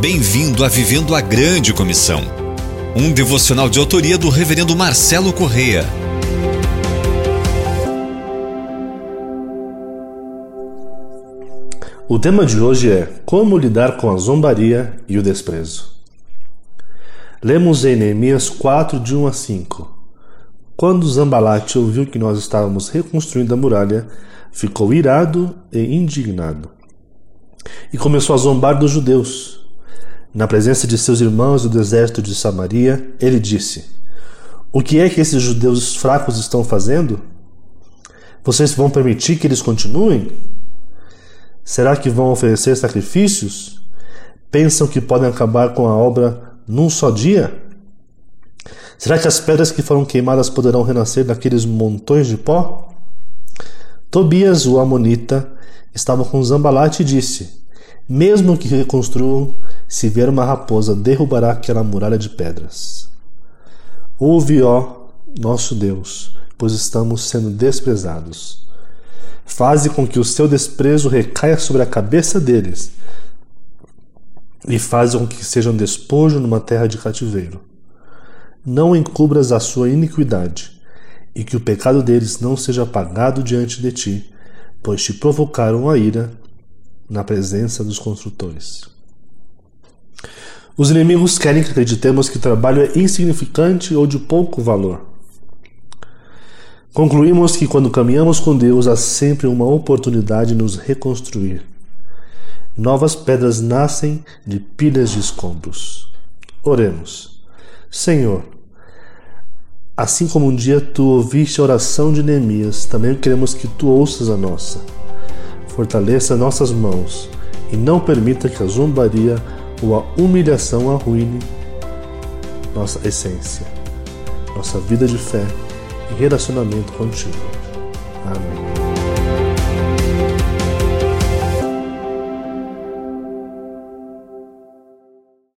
Bem-vindo a Vivendo a Grande Comissão, um devocional de autoria do Reverendo Marcelo Correia. O tema de hoje é Como lidar com a zombaria e o desprezo. Lemos em Neemias 4, de 1 a 5. Quando Zambalate ouviu que nós estávamos reconstruindo a muralha, ficou irado e indignado. E começou a zombar dos judeus. Na presença de seus irmãos do deserto de Samaria, ele disse: O que é que esses judeus fracos estão fazendo? Vocês vão permitir que eles continuem? Será que vão oferecer sacrifícios? Pensam que podem acabar com a obra num só dia? Será que as pedras que foram queimadas poderão renascer daqueles montões de pó? Tobias, o Amonita, estava com Zambalate e disse: Mesmo que reconstruam, se vier uma raposa, derrubará aquela muralha de pedras. Ouve, ó nosso Deus, pois estamos sendo desprezados. Faze com que o seu desprezo recaia sobre a cabeça deles e faz com que sejam despojo numa terra de cativeiro. Não encubras a sua iniquidade, e que o pecado deles não seja apagado diante de ti, pois te provocaram a ira na presença dos construtores. Os inimigos querem que acreditemos que o trabalho é insignificante ou de pouco valor. Concluímos que quando caminhamos com Deus há sempre uma oportunidade de nos reconstruir. Novas pedras nascem de pilhas de escombros. Oremos. Senhor, assim como um dia tu ouviste a oração de Neemias, também queremos que tu ouças a nossa. Fortaleça nossas mãos e não permita que a zombaria ou a humilhação arruine nossa essência, nossa vida de fé e relacionamento contigo. Amém.